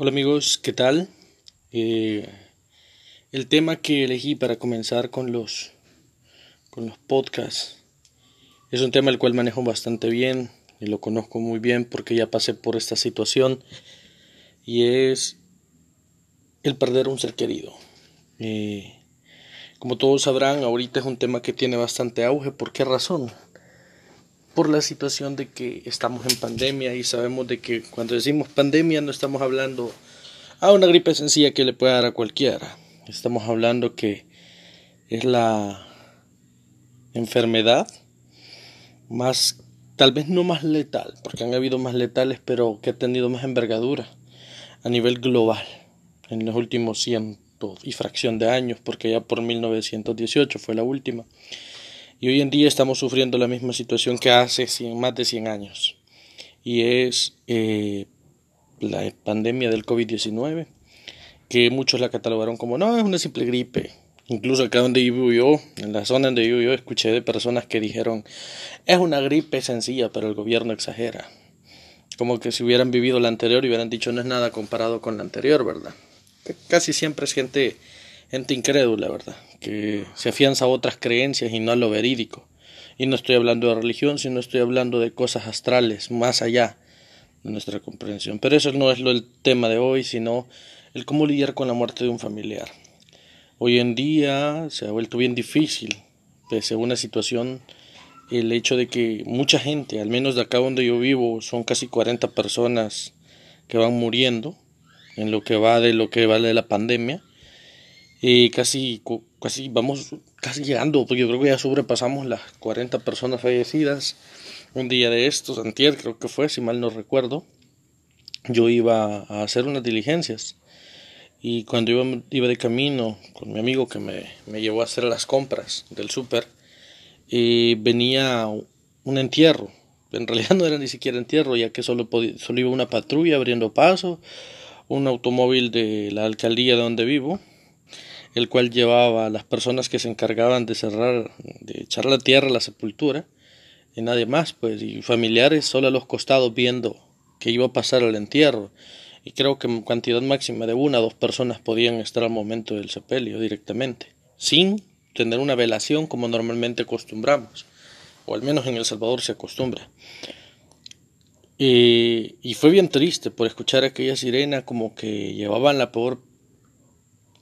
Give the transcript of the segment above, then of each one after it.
Hola amigos, ¿qué tal? Eh, el tema que elegí para comenzar con los, con los podcasts es un tema el cual manejo bastante bien y lo conozco muy bien porque ya pasé por esta situación y es el perder un ser querido. Eh, como todos sabrán, ahorita es un tema que tiene bastante auge. ¿Por qué razón? Por la situación de que estamos en pandemia y sabemos de que cuando decimos pandemia no estamos hablando a una gripe sencilla que le puede dar a cualquiera. Estamos hablando que es la enfermedad más, tal vez no más letal, porque han habido más letales, pero que ha tenido más envergadura a nivel global en los últimos ciento y fracción de años, porque ya por 1918 fue la última y hoy en día estamos sufriendo la misma situación que hace más de 100 años. Y es eh, la pandemia del COVID-19, que muchos la catalogaron como no, es una simple gripe. Incluso acá donde vivo yo, en la zona donde vivo yo, escuché de personas que dijeron, es una gripe sencilla, pero el gobierno exagera. Como que si hubieran vivido la anterior y hubieran dicho no es nada comparado con la anterior, ¿verdad? Casi siempre es gente gente incrédula, ¿verdad? Que se afianza a otras creencias y no a lo verídico. Y no estoy hablando de religión, sino estoy hablando de cosas astrales, más allá de nuestra comprensión. Pero eso no es lo el tema de hoy, sino el cómo lidiar con la muerte de un familiar. Hoy en día se ha vuelto bien difícil, pese a una situación, el hecho de que mucha gente, al menos de acá donde yo vivo, son casi 40 personas que van muriendo en lo que va de lo que va de la pandemia y casi, casi vamos casi llegando, porque yo creo que ya sobrepasamos las 40 personas fallecidas. Un día de estos, antier creo que fue, si mal no recuerdo, yo iba a hacer unas diligencias. Y cuando iba, iba de camino con mi amigo que me, me llevó a hacer las compras del súper, y venía un entierro. En realidad no era ni siquiera entierro, ya que solo, solo iba una patrulla abriendo paso, un automóvil de la alcaldía de donde vivo, el cual llevaba a las personas que se encargaban de cerrar, de echar la tierra a la sepultura, y nadie más, pues, y familiares solo a los costados viendo que iba a pasar el entierro. Y creo que en cantidad máxima de una o dos personas podían estar al momento del sepelio directamente, sin tener una velación como normalmente acostumbramos, o al menos en El Salvador se acostumbra. Y, y fue bien triste por escuchar aquella sirena como que llevaban la peor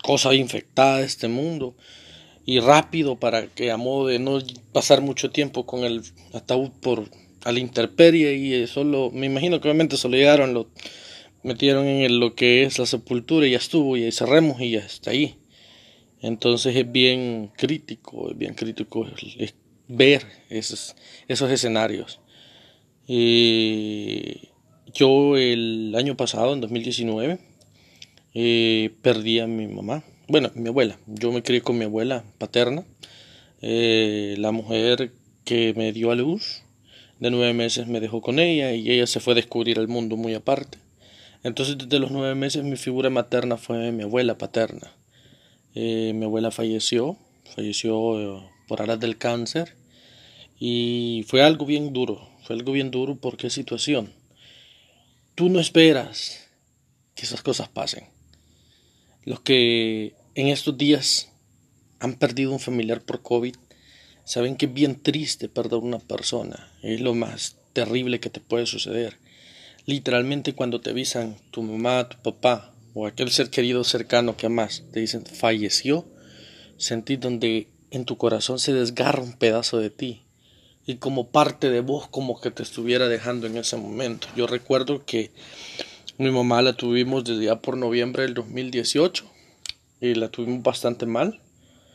cosa infectada de este mundo y rápido para que a modo de no pasar mucho tiempo con el ataúd por a la intemperie y solo me imagino que obviamente solo llegaron lo metieron en lo que es la sepultura y ya estuvo y ahí cerremos y ya está ahí. Entonces es bien crítico es bien crítico ver esos esos escenarios. Y yo el año pasado en 2019 eh, perdí a mi mamá, bueno, mi abuela. Yo me crié con mi abuela paterna, eh, la mujer que me dio a luz. De nueve meses me dejó con ella y ella se fue a descubrir el mundo muy aparte. Entonces desde los nueve meses mi figura materna fue mi abuela paterna. Eh, mi abuela falleció, falleció por aras del cáncer y fue algo bien duro, fue algo bien duro porque situación. Tú no esperas que esas cosas pasen. Los que en estos días han perdido un familiar por COVID saben que es bien triste perder una persona. Es lo más terrible que te puede suceder. Literalmente cuando te avisan tu mamá, tu papá o aquel ser querido cercano que amas, te dicen falleció, sentí donde en tu corazón se desgarra un pedazo de ti y como parte de vos como que te estuviera dejando en ese momento. Yo recuerdo que mi mamá la tuvimos desde ya por noviembre del 2018 y la tuvimos bastante mal.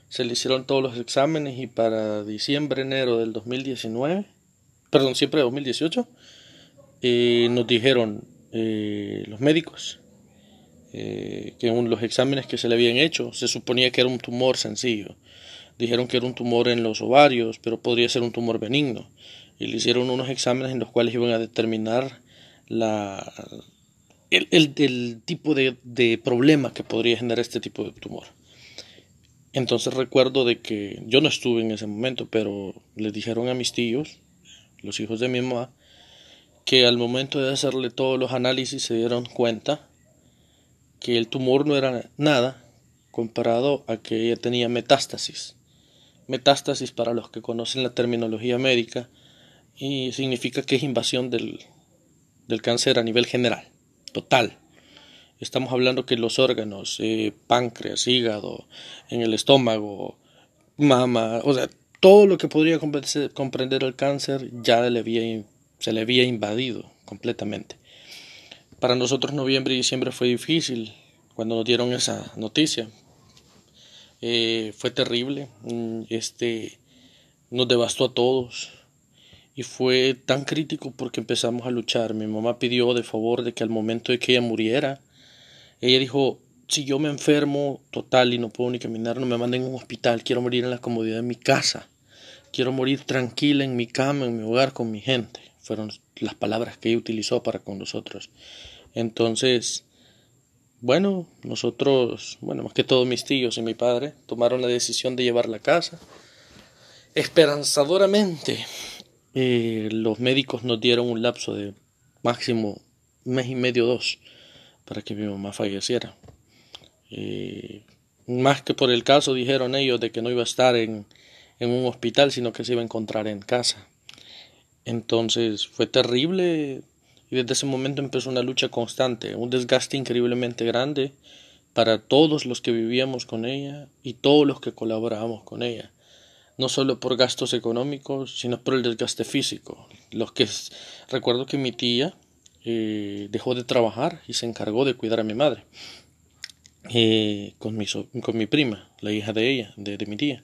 Se le hicieron todos los exámenes y para diciembre, enero del 2019, perdón, siempre de 2018, eh, nos dijeron eh, los médicos eh, que en los exámenes que se le habían hecho se suponía que era un tumor sencillo. Dijeron que era un tumor en los ovarios, pero podría ser un tumor benigno. Y le hicieron unos exámenes en los cuales iban a determinar la, el, el, tipo de, de, problema que podría generar este tipo de tumor. Entonces recuerdo de que yo no estuve en ese momento, pero le dijeron a mis tíos, los hijos de mi mamá, que al momento de hacerle todos los análisis se dieron cuenta que el tumor no era nada comparado a que ella tenía metástasis. Metástasis, para los que conocen la terminología médica, y significa que es invasión del, del cáncer a nivel general, total. Estamos hablando que los órganos, eh, páncreas, hígado, en el estómago, mama, o sea, todo lo que podría comprender el cáncer ya le se le había invadido completamente. Para nosotros noviembre y diciembre fue difícil cuando nos dieron esa noticia. Eh, fue terrible, mm, este, nos devastó a todos fue tan crítico porque empezamos a luchar. Mi mamá pidió de favor de que al momento de que ella muriera, ella dijo, si yo me enfermo total y no puedo ni caminar, no me manden a un hospital, quiero morir en la comodidad de mi casa, quiero morir tranquila en mi cama, en mi hogar, con mi gente. Fueron las palabras que ella utilizó para con nosotros. Entonces, bueno, nosotros, bueno, más que todo mis tíos y mi padre, tomaron la decisión de llevarla a casa. Esperanzadoramente, eh, los médicos nos dieron un lapso de máximo mes y medio, dos, para que mi mamá falleciera. Eh, más que por el caso, dijeron ellos, de que no iba a estar en, en un hospital, sino que se iba a encontrar en casa. Entonces fue terrible y desde ese momento empezó una lucha constante, un desgaste increíblemente grande para todos los que vivíamos con ella y todos los que colaborábamos con ella. No solo por gastos económicos, sino por el desgaste físico. Los que recuerdo que mi tía eh, dejó de trabajar y se encargó de cuidar a mi madre eh, con, mi con mi prima, la hija de ella, de, mi tía.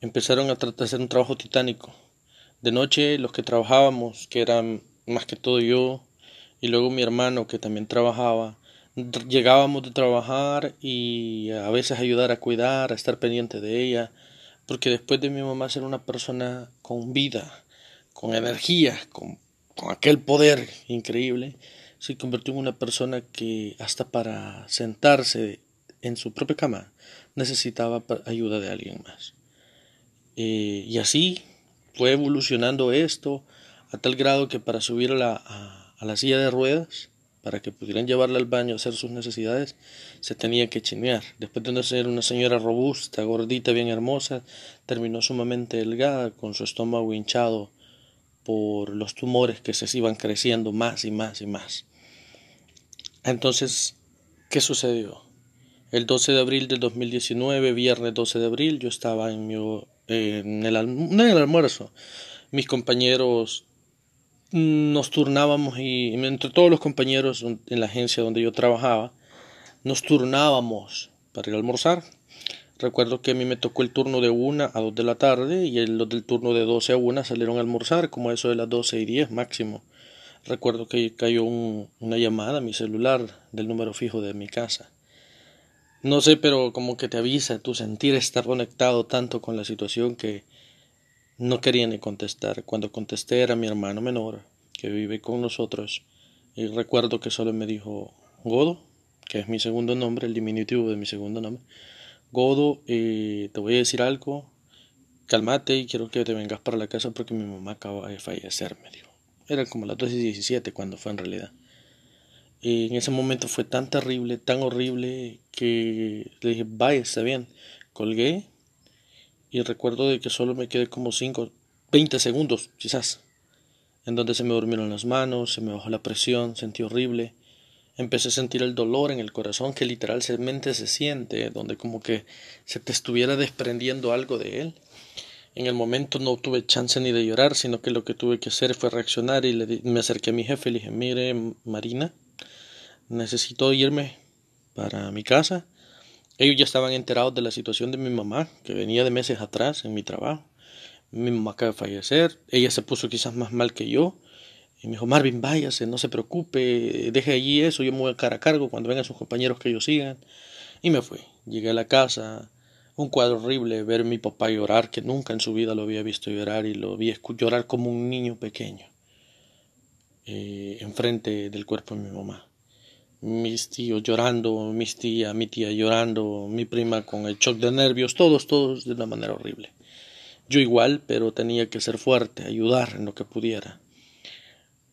Empezaron a hacer un trabajo titánico. De noche los que trabajábamos, que eran más que todo yo y luego mi hermano que también trabajaba. Llegábamos de trabajar y a veces ayudar a cuidar, a estar pendiente de ella, porque después de mi mamá ser una persona con vida, con energía, con, con aquel poder increíble, se convirtió en una persona que hasta para sentarse en su propia cama necesitaba ayuda de alguien más. Eh, y así fue evolucionando esto a tal grado que para subir la, a, la silla de ruedas, para que pudieran llevarla al baño a hacer sus necesidades, se tenía que chinear. Después de ser una señora robusta, gordita, bien hermosa, terminó sumamente delgada, con su estómago hinchado por los tumores que se iban creciendo más y más y más. Entonces, ¿qué sucedió? El 12 de abril del 2019, viernes 12 de abril, yo estaba en, mi, el, en el almuerzo. Mis compañeros nos turnábamos y entre todos los compañeros en la agencia donde yo trabajaba, nos turnábamos para ir a almorzar. Recuerdo que a mí me tocó el turno de una a dos de la tarde y los del turno de 12 a una salieron a almorzar, como eso de las 12 y 10 máximo. Recuerdo que cayó una llamada a mi celular del número fijo de mi casa. No sé, pero como que te avisa tu sentir estar conectado tanto con la situación que no quería ni contestar. Cuando contesté era mi hermano menor, que vive con nosotros, y recuerdo que solo me dijo Godo, que es mi segundo nombre, el diminutivo de mi segundo nombre. Godo, eh, te voy a decir algo, cálmate y quiero que te vengas para la casa porque mi mamá acaba de fallecer, me dijo. Eran como las 12 y 17 cuando fue en realidad. Y en ese momento fue tan terrible, tan horrible, que le dije, vaya, está bien. Colgué y recuerdo de que solo me quedé como 5, 20 segundos quizás, en donde se me durmieron las manos, se me bajó la presión, sentí horrible, empecé a sentir el dolor en el corazón que literalmente se siente, donde como que se te estuviera desprendiendo algo de él. En el momento no tuve chance ni de llorar, sino que lo que tuve que hacer fue reaccionar y me acerqué a mi jefe y le dije, mire, Marina, necesito irme para mi casa ellos ya estaban enterados de la situación de mi mamá, que venía de meses atrás en mi trabajo. Mi mamá acaba de fallecer, ella se puso quizás más mal que yo. Y me dijo, Marvin, váyase, no se preocupe, deje allí eso, yo me voy a cara a cargo cuando vengan sus compañeros que ellos sigan. Y me fui. Llegué a la casa, un cuadro horrible, ver a mi papá llorar, que nunca en su vida lo había visto llorar y lo vi llorar como un niño pequeño, eh, enfrente del cuerpo de mi mamá mis tíos llorando, mis tía, mi tía llorando, mi prima con el shock de nervios, todos, todos de una manera horrible. Yo igual, pero tenía que ser fuerte, ayudar en lo que pudiera.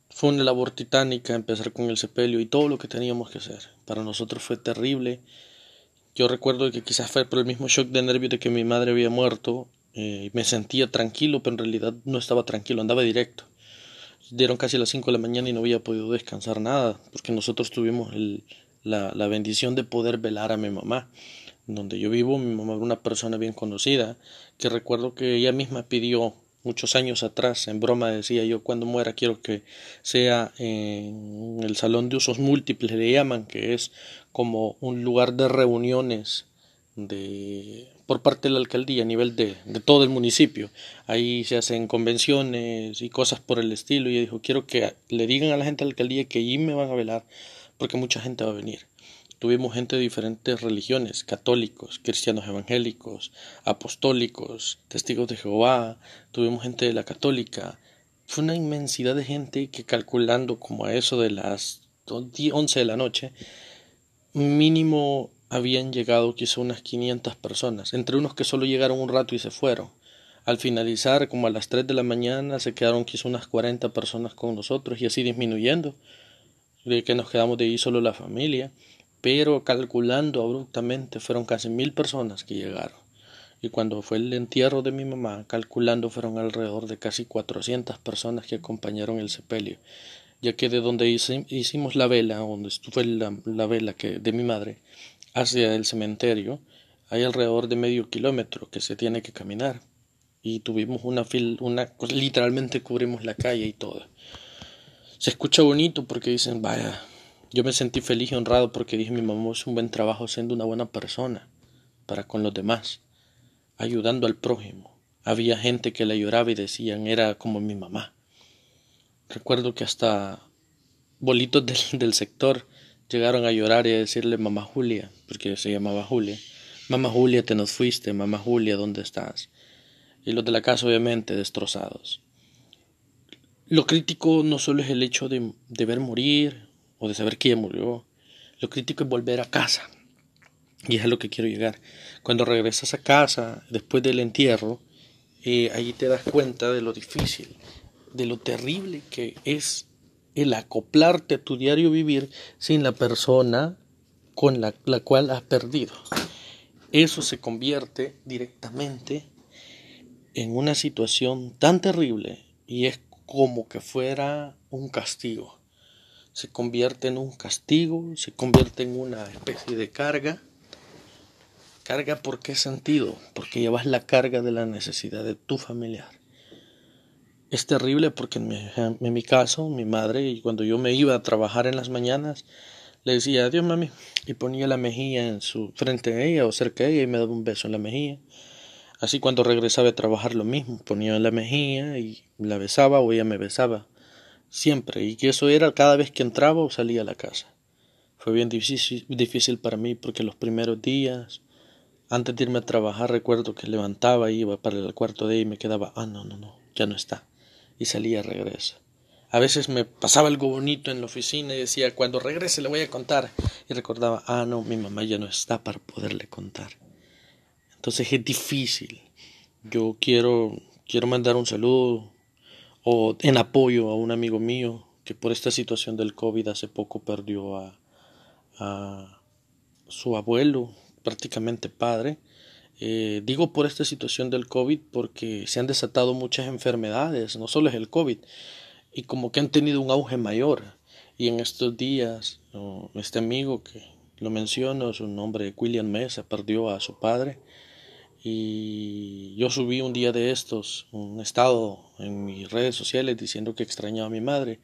Fue una labor titánica empezar con el sepelio y todo lo que teníamos que hacer. Para nosotros fue terrible. Yo recuerdo que quizás fue por el mismo shock de nervios de que mi madre había muerto. Eh, me sentía tranquilo, pero en realidad no estaba tranquilo, andaba directo. Dieron casi las 5 de la mañana y no había podido descansar nada, porque nosotros tuvimos la, la bendición de poder velar a mi mamá. Donde yo vivo, mi mamá era una persona bien conocida, que recuerdo que ella misma pidió muchos años atrás, en broma decía yo, cuando muera quiero que sea en el salón de usos múltiples, le llaman, que es como un lugar de reuniones de por parte de la alcaldía a nivel de, de todo el municipio. Ahí se hacen convenciones y cosas por el estilo. Y dijo, quiero que le digan a la gente de la alcaldía que allí me van a velar porque mucha gente va a venir. Tuvimos gente de diferentes religiones, católicos, cristianos evangélicos, apostólicos, testigos de Jehová, tuvimos gente de la católica. Fue una inmensidad de gente que calculando como a eso de las 11 de la noche, mínimo habían llegado quizá unas 500 personas, entre unos que solo llegaron un rato y se fueron. Al finalizar, como a las 3 de la mañana, se quedaron quizá unas 40 personas con nosotros y así disminuyendo, de que nos quedamos de ahí solo la familia pero calculando abruptamente fueron casi mil personas que llegaron. Y cuando fue el entierro de mi mamá, calculando fueron alrededor de casi cuatrocientas personas que acompañaron el sepelio, ya que de donde hicimos la vela, donde fue la, la vela que, de mi madre, hacia el cementerio, hay alrededor de medio kilómetro que se tiene que caminar. Y tuvimos una fila, una, literalmente cubrimos la calle y todo. Se escucha bonito porque dicen, vaya, yo me sentí feliz y honrado porque dije mi mamá hizo un buen trabajo siendo una buena persona para con los demás, ayudando al prójimo. Había gente que la lloraba y decían era como mi mamá. Recuerdo que hasta bolitos del, del sector llegaron a llorar y a decirle mamá Julia, porque se llamaba Julia. Mamá Julia, te nos fuiste, mamá Julia, ¿dónde estás? Y los de la casa obviamente destrozados. Lo crítico no solo es el hecho de, de ver morir o de saber ella murió. Lo crítico es volver a casa. Y es a lo que quiero llegar. Cuando regresas a casa, después del entierro, eh, ahí te das cuenta de lo difícil, de lo terrible que es el acoplarte a tu diario vivir sin la persona con la, la cual has perdido. Eso se convierte directamente en una situación tan terrible y es como que fuera un castigo se convierte en un castigo, se convierte en una especie de carga. Carga por qué sentido? Porque llevas la carga de la necesidad de tu familiar. Es terrible porque en mi, en mi caso, mi madre, y cuando yo me iba a trabajar en las mañanas, le decía adiós mami y ponía la mejilla en su frente a ella o cerca de ella y me daba un beso en la mejilla. Así cuando regresaba a trabajar lo mismo, ponía la mejilla y la besaba o ella me besaba siempre, y que eso era cada vez que entraba o salía a la casa. Fue bien difícil, difícil para mí porque los primeros días, antes de irme a trabajar, recuerdo que levantaba, iba para el cuarto de ella y me quedaba, ah, no, no, no, ya no está. Y salía, regresa. A veces me pasaba algo bonito en la oficina y decía, cuando regrese le voy a contar. Y recordaba, ah, no, mi mamá ya no está para poderle contar. Entonces es difícil. Yo quiero, quiero mandar un saludo o en apoyo a un amigo mío que por esta situación del COVID hace poco perdió a, a su abuelo, prácticamente padre. Eh, digo por esta situación del COVID porque se han desatado muchas enfermedades, no solo es el COVID, y como que han tenido un auge mayor. Y en estos días, este amigo que lo menciono, su nombre William Mesa, perdió a su padre. Y yo subí un día de estos un estado en mis redes sociales diciendo que extrañaba a mi madre.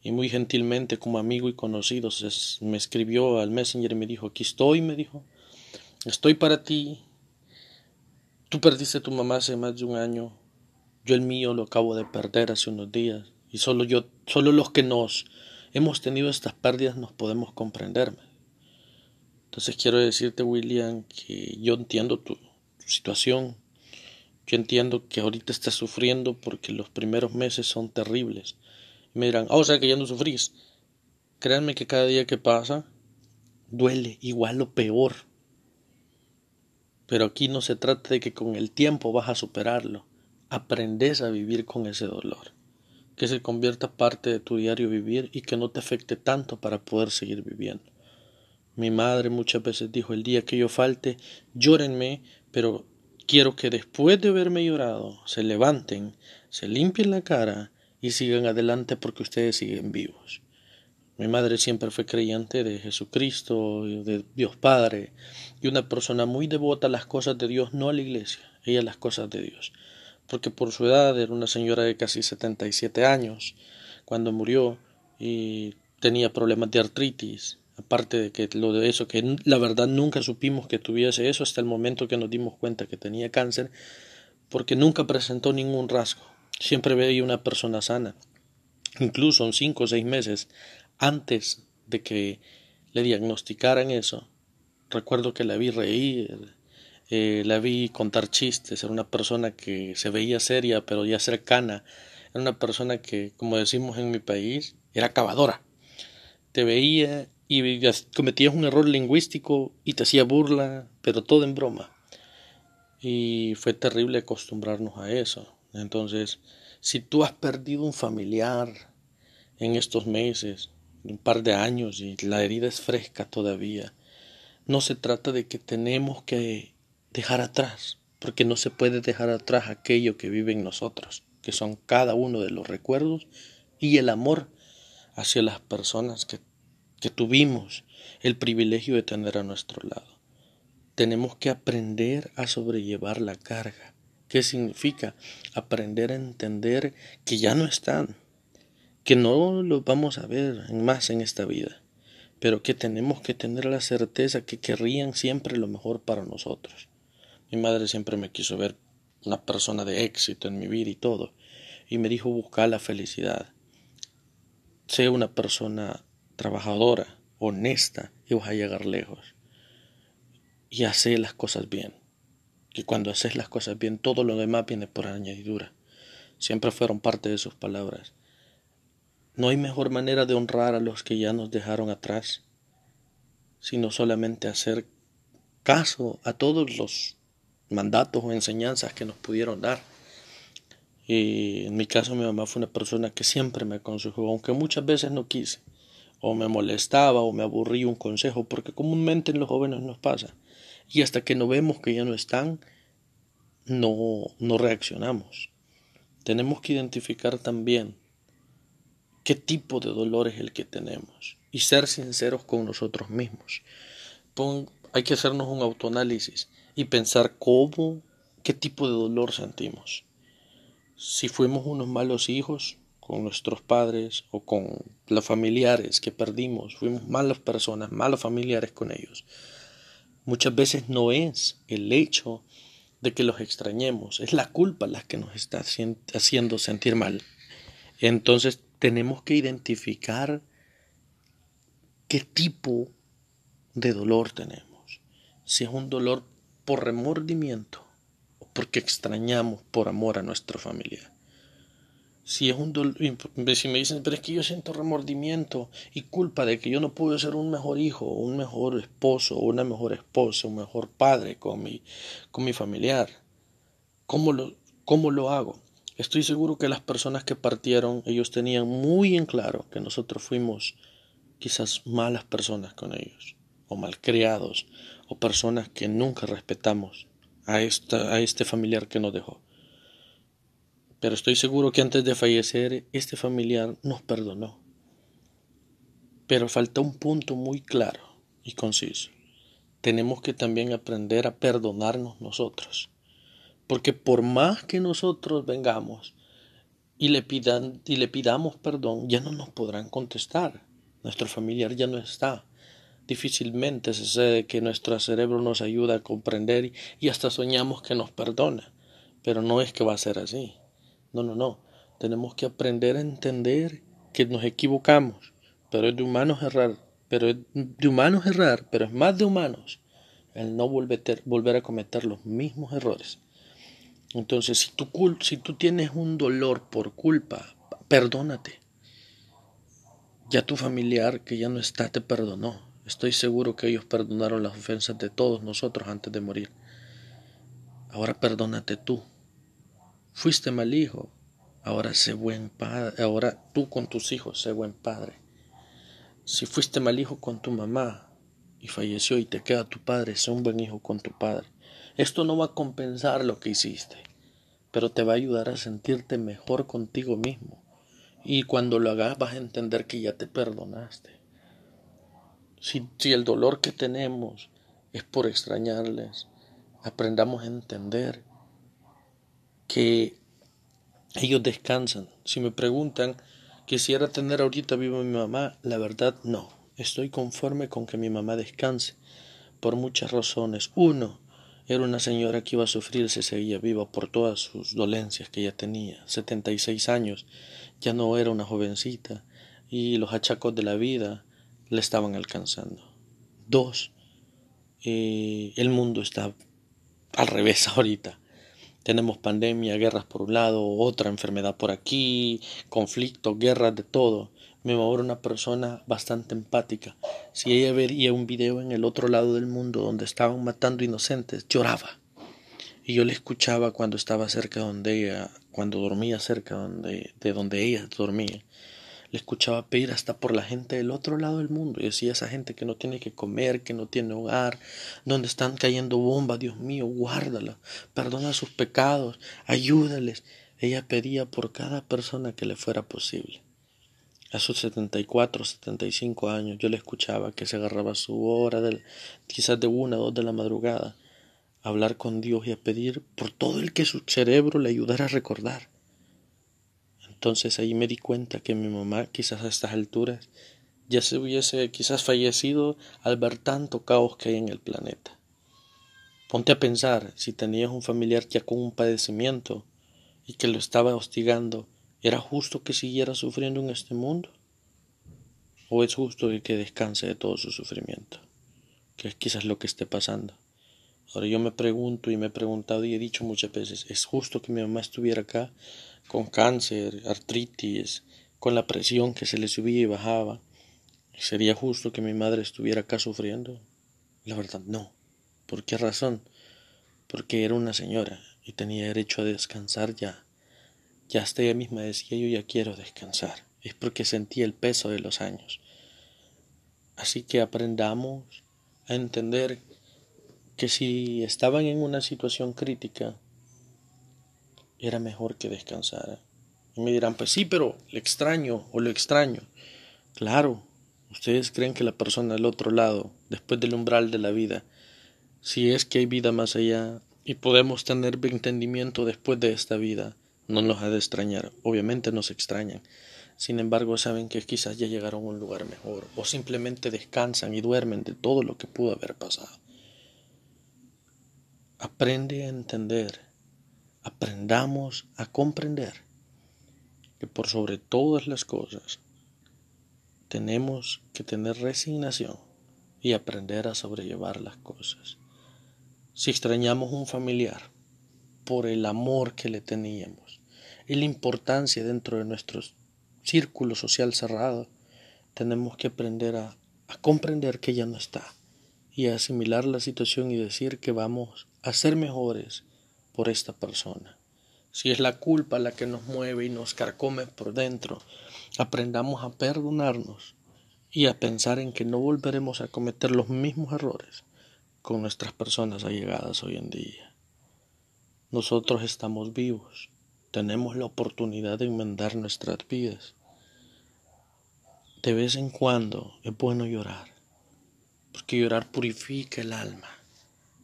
Y muy gentilmente como amigo y conocido me escribió al messenger y me dijo aquí estoy me dijo. Estoy para ti tú perdiste a tu mamá hace más de un año yo el mío lo acabo de perder hace unos días y solo yo solo los que nos hemos tenido estas pérdidas nos podemos comprenderme entonces quiero decirte William que yo entiendo tu situación. Yo entiendo que ahorita estás sufriendo porque los primeros meses son terribles. Y me dirán, ah, o que ya no sufrís. Créanme que cada día que pasa duele igual o peor. Pero aquí no se trata de que con el tiempo vas a superarlo. Aprendes a vivir con ese dolor. que se convierta parte de tu diario vivir y que no te afecte tanto para poder seguir viviendo. Mi madre muchas veces dijo, el día que yo falte, llórenme, pero quiero que después de haberme llorado, se levanten, se limpien la cara y sigan adelante porque ustedes siguen vivos. Mi madre siempre fue creyente de Jesucristo, de Dios Padre, y una persona muy devota a las cosas de Dios, no a la iglesia, ella a las cosas de Dios. Porque por su edad era una señora de casi 77 años cuando murió y tenía problemas de artritis, aparte de que lo de eso, que la verdad nunca supimos que tuviese eso hasta el momento que nos dimos cuenta que tenía cáncer, porque nunca presentó ningún rasgo. Siempre veía una persona sana. Incluso en cinco o seis meses antes de que le diagnosticaran eso, recuerdo que la vi reír, eh, la vi contar chistes, era una persona que se veía seria pero ya cercana, era una persona que, como decimos en mi país, era acabadora. Te veía y cometías un error lingüístico y te hacía burla, pero todo en broma. Y fue terrible acostumbrarnos a eso. Entonces, si tú has perdido un familiar en estos meses, un par de años y la herida es fresca todavía. No se trata de que tenemos que dejar atrás, porque no se puede dejar atrás aquello que vive en nosotros, que son cada uno de los recuerdos y el amor hacia las personas que, que tuvimos el privilegio de tener a nuestro lado. Tenemos que aprender a sobrellevar la carga. ¿Qué significa? Aprender a entender que ya no están, que no lo vamos a ver más en esta vida, pero que tenemos que tener la certeza que querrían siempre lo mejor para nosotros. Mi madre siempre me quiso ver una persona de éxito en mi vida y todo, y me dijo buscar la felicidad. Sé una persona trabajadora, honesta, y vas a llegar lejos. Y hace las cosas bien. Y cuando haces las cosas bien, todo lo demás viene por añadidura. Siempre fueron parte de sus palabras. No hay mejor manera de honrar a los que ya nos dejaron atrás, sino solamente hacer caso a todos los mandatos o enseñanzas que nos pudieron dar. Y en mi caso mi mamá fue una persona que siempre me aconsejó, aunque muchas veces no quise, o me molestaba o me aburría un consejo, porque comúnmente en los jóvenes nos pasa. Y hasta que no vemos que ya no están, no, no reaccionamos. Tenemos que identificar también qué tipo de dolor es el que tenemos y ser sinceros con nosotros mismos. hay que hacernos un autoanálisis y pensar cómo, qué tipo de dolor sentimos. Si fuimos unos malos hijos con nuestros padres o con los familiares que perdimos, fuimos malas personas, malos familiares con ellos. Muchas veces no es el hecho de que los extrañemos, es la culpa la que nos está haciendo sentir mal. Entonces tenemos que identificar qué tipo de dolor tenemos. Si es un dolor por remordimiento o porque extrañamos por amor a nuestra familia. Si es un dolor, si me dicen, pero es que yo siento remordimiento y culpa de que yo no pude ser un mejor hijo, un mejor esposo, una mejor esposa, un mejor padre con mi, con mi familiar, ¿cómo lo, cómo lo hago? Estoy seguro que las personas que partieron, ellos tenían muy en claro que nosotros fuimos quizás malas personas con ellos, o malcriados, o personas que nunca respetamos a, esta, a este familiar que nos dejó. Pero estoy seguro que antes de fallecer, este familiar nos perdonó. Pero falta un punto muy claro y conciso. Tenemos que también aprender a perdonarnos nosotros. Porque por más que nosotros vengamos y le, pidan, y le pidamos perdón, ya no nos podrán contestar. Nuestro familiar ya no está. Difícilmente sucede que nuestro cerebro nos ayuda a comprender y hasta soñamos que nos perdona. Pero no es que va a ser así. No, no, no. Tenemos que aprender a entender que nos equivocamos. Pero es de humanos errar. Pero es de humanos errar. Pero es más de humanos el no volver a cometer los mismos errores. Entonces, si tú, si tú tienes un dolor por culpa, perdónate. Ya tu familiar que ya no está te perdonó. Estoy seguro que ellos perdonaron las ofensas de todos nosotros antes de morir. Ahora perdónate tú. Fuiste mal hijo. Ahora sé buen padre, ahora tú con tus hijos sé buen padre. Si fuiste mal hijo con tu mamá y falleció y te queda tu padre, sé un buen hijo con tu padre. Esto no va a compensar lo que hiciste, pero te va a ayudar a sentirte mejor contigo mismo. Y cuando lo hagas vas a entender que ya te perdonaste. Si, el dolor que tenemos es por extrañarles, aprendamos a entender que ellos descansan. Si me preguntan, quisiera tener ahorita viva mi mamá, la verdad no. Estoy conforme con que mi mamá descanse, por muchas razones. Uno, era una señora que iba a sufrir si seguía viva por todas sus dolencias que ella tenía. Setenta y seis años, ya no era una jovencita, y los achacos de la vida le estaban alcanzando. Dos, eh, el mundo está al revés ahorita. Tenemos pandemia, guerras por un lado, otra enfermedad por aquí, conflictos, guerras, de todo. Mamá era una persona bastante empática. Si ella veía un video en el otro lado del mundo donde estaban matando inocentes, lloraba. Y yo le escuchaba cuando estaba cerca de donde ella, cuando dormía cerca donde, de donde ella dormía le escuchaba pedir hasta por la gente del otro lado del mundo y decía esa gente que no tiene que comer, que no tiene hogar, donde están cayendo bombas, Dios mío, guárdala, perdona sus pecados, ayúdales. Ella pedía por cada persona que le fuera posible. A sus setenta y cuatro, setenta y cinco años yo le escuchaba que se agarraba su hora, del, quizás de una o dos de la madrugada, a hablar con Dios y a pedir por todo el que su cerebro le ayudara a recordar. Entonces ahí me di cuenta que mi mamá quizás a estas alturas ya se hubiese quizás fallecido al ver tanto caos que hay en el planeta. Ponte a pensar, si tenías un familiar ya con un padecimiento y que lo estaba hostigando, ¿era justo que siguiera sufriendo en este mundo? ¿O es justo que descanse de todo su sufrimiento? Que es quizás lo que esté pasando. Ahora yo me pregunto y me he preguntado y he dicho muchas veces, ¿es justo que mi mamá estuviera acá con cáncer, artritis, con la presión que se le subía y bajaba. ¿Sería justo que mi madre estuviera acá sufriendo? La verdad, no. ¿Por qué razón? Porque era una señora y tenía derecho a descansar ya. Ya hasta ella misma decía yo ya quiero descansar. Es porque sentía el peso de los años. Así que aprendamos a entender que si estaban en una situación crítica, era mejor que descansara. Y me dirán, pues sí, pero le extraño o lo extraño. Claro, ustedes creen que la persona del otro lado, después del umbral de la vida, si es que hay vida más allá y podemos tener entendimiento después de esta vida, no nos ha de extrañar. Obviamente nos extrañan. Sin embargo, saben que quizás ya llegaron a un lugar mejor o simplemente descansan y duermen de todo lo que pudo haber pasado. Aprende a entender aprendamos a comprender que por sobre todas las cosas tenemos que tener resignación y aprender a sobrellevar las cosas. Si extrañamos un familiar por el amor que le teníamos y la importancia dentro de nuestro círculo social cerrado, tenemos que aprender a, a comprender que ya no está y a asimilar la situación y decir que vamos a ser mejores por esta persona. Si es la culpa la que nos mueve y nos carcome por dentro, aprendamos a perdonarnos y a pensar en que no volveremos a cometer los mismos errores con nuestras personas allegadas hoy en día. Nosotros estamos vivos, tenemos la oportunidad de enmendar nuestras vidas. De vez en cuando es bueno llorar, porque llorar purifica el alma,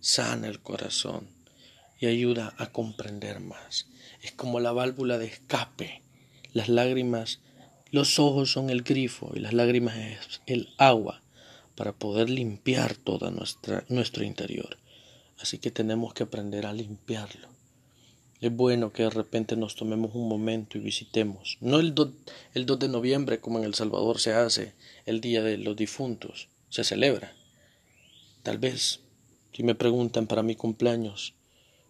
sana el corazón y ayuda a comprender más. Es como la válvula de escape. Las lágrimas, los ojos son el grifo y las lágrimas es el agua para poder limpiar todo nuestro interior. Así que tenemos que aprender a limpiarlo. Es bueno que de repente nos tomemos un momento y visitemos, no el 2, el 2 de noviembre como en El Salvador se hace, el Día de los Difuntos, se celebra. Tal vez, si me preguntan para mi cumpleaños,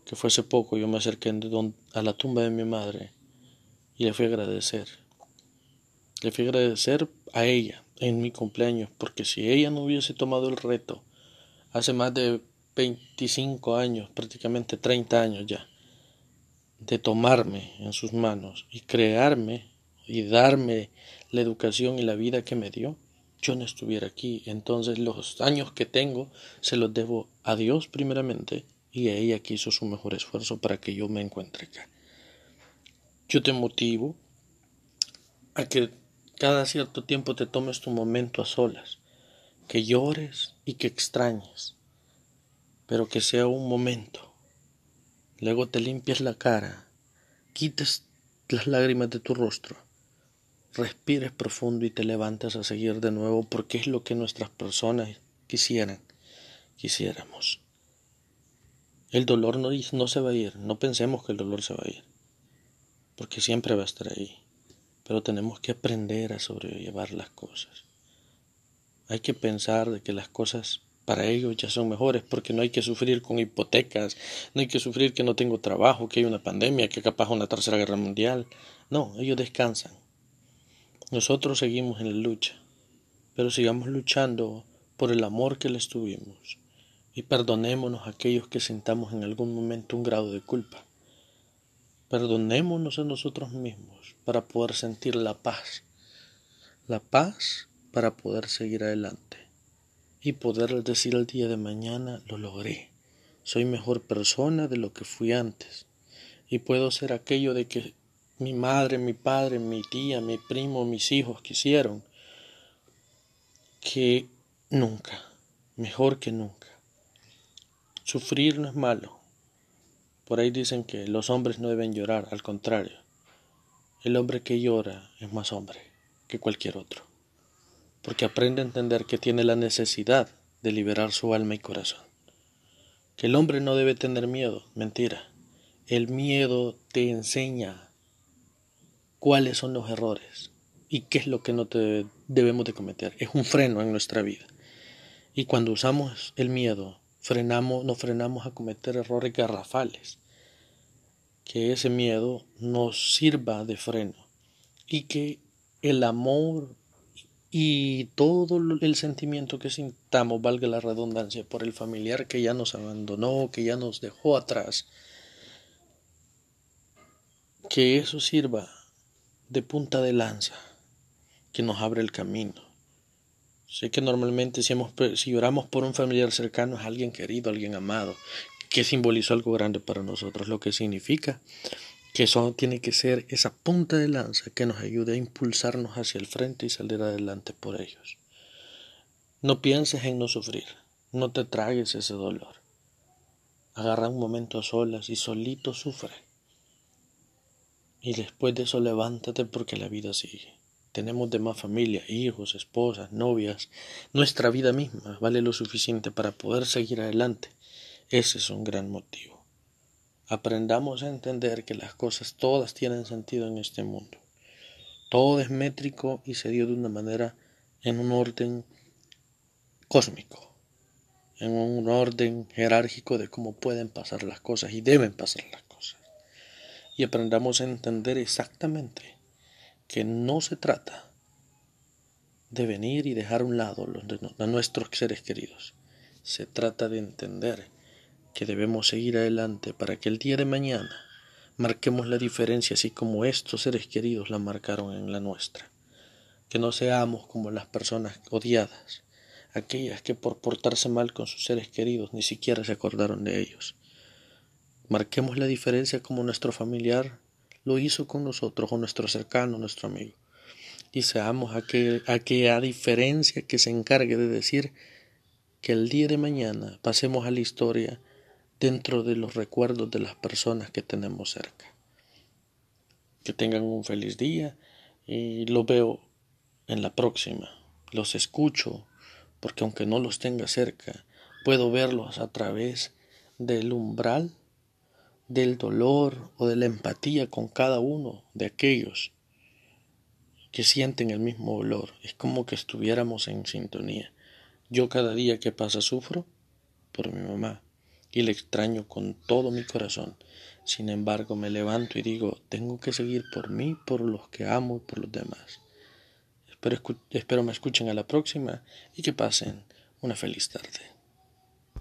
que fue hace poco, yo me acerqué a la tumba de mi madre y le fui a agradecer. Le fui a agradecer a ella en mi cumpleaños, porque si ella no hubiese tomado el reto hace más de 25 años, prácticamente 30 años ya, de tomarme en sus manos y crearme y darme la educación y la vida que me dio, yo no estuviera aquí. Entonces los años que tengo se los debo a Dios primeramente y a ella que hizo su mejor esfuerzo para que yo me encuentre acá. Yo te motivo a que cada cierto tiempo te tomes tu momento a solas, que llores y que extrañes, pero que sea un momento. Luego te limpies la cara, quites las lágrimas de tu rostro respires profundo y te levantes a seguir de nuevo porque es lo que nuestras personas quisieran, quisiéramos. El dolor no, no se va a ir, no pensemos que el dolor se va a ir, porque siempre va a estar ahí, pero tenemos que aprender a sobrellevar las cosas. Hay que pensar de que las cosas para ellos ya son mejores porque no hay que sufrir con hipotecas, no hay que sufrir que no tengo trabajo, que hay una pandemia, que capaz una tercera guerra mundial. No, ellos descansan. Nosotros seguimos en la lucha, pero sigamos luchando por el amor que les tuvimos y perdonémonos a aquellos que sintamos en algún momento un grado de culpa. Perdonémonos a nosotros mismos para poder sentir la paz, la paz para poder seguir adelante y poder decir el día de mañana lo logré, soy mejor persona de lo que fui antes y puedo ser aquello de que mi madre, mi padre, mi tía, mi primo, mis hijos quisieron, que nunca, mejor que nunca. Sufrir no es malo. Por ahí dicen que los hombres no deben llorar, al contrario. El hombre que llora es más hombre que cualquier otro, porque aprende a entender que tiene la necesidad de liberar su alma y corazón. Que el hombre no debe tener miedo, mentira. El miedo te enseña cuáles son los errores y qué es lo que no te debemos de cometer. Es un freno en nuestra vida. Y cuando usamos el miedo, frenamos, nos frenamos a cometer errores garrafales. Que ese miedo nos sirva de freno y que el amor y todo el sentimiento que sintamos, valga la redundancia, por el familiar que ya nos abandonó, que ya nos dejó atrás, que eso sirva de punta de lanza que nos abre el camino. Sé que normalmente si, hemos, si oramos por un familiar cercano es alguien querido, alguien amado, que simbolizó algo grande para nosotros, lo que significa que eso tiene que ser esa punta de lanza que nos ayude a impulsarnos hacia el frente y salir adelante por ellos. No pienses en no sufrir, no te tragues ese dolor. Agarra un momento a solas y solito sufre. Y después de eso levántate porque la vida sigue. Tenemos demás familia, hijos, esposas, novias. Nuestra vida misma vale lo suficiente para poder seguir adelante. Ese es un gran motivo. Aprendamos a entender que las cosas todas tienen sentido en este mundo. Todo es métrico y se dio de una manera en un orden cósmico, en un orden jerárquico de cómo pueden pasar las cosas y deben pasar las cosas y aprendamos a entender exactamente que no se trata de venir y dejar a un lado a nuestros seres queridos. Se trata de entender que debemos seguir adelante para que el día de mañana marquemos la diferencia así como estos seres queridos la marcaron en la nuestra. Que no seamos como las personas odiadas, aquellas que por portarse mal con sus seres queridos ni siquiera se acordaron de ellos. Marquemos la diferencia como nuestro familiar lo hizo con nosotros, o nuestro cercano, nuestro amigo. Y seamos aquella diferencia que se encargue de decir que el día de mañana pasemos a la historia dentro de los recuerdos de las personas que tenemos cerca. Que tengan un feliz día y lo veo en la próxima. Los escucho porque aunque no los tenga cerca, puedo verlos a través del umbral del dolor o de la empatía con cada uno de aquellos que sienten el mismo dolor. Es como que estuviéramos en sintonía. Yo cada día que pasa sufro por mi mamá y le extraño con todo mi corazón. Sin embargo, me levanto y digo, tengo que seguir por mí, por los que amo y por los demás. Espero, espero me escuchen a la próxima y que pasen una feliz tarde.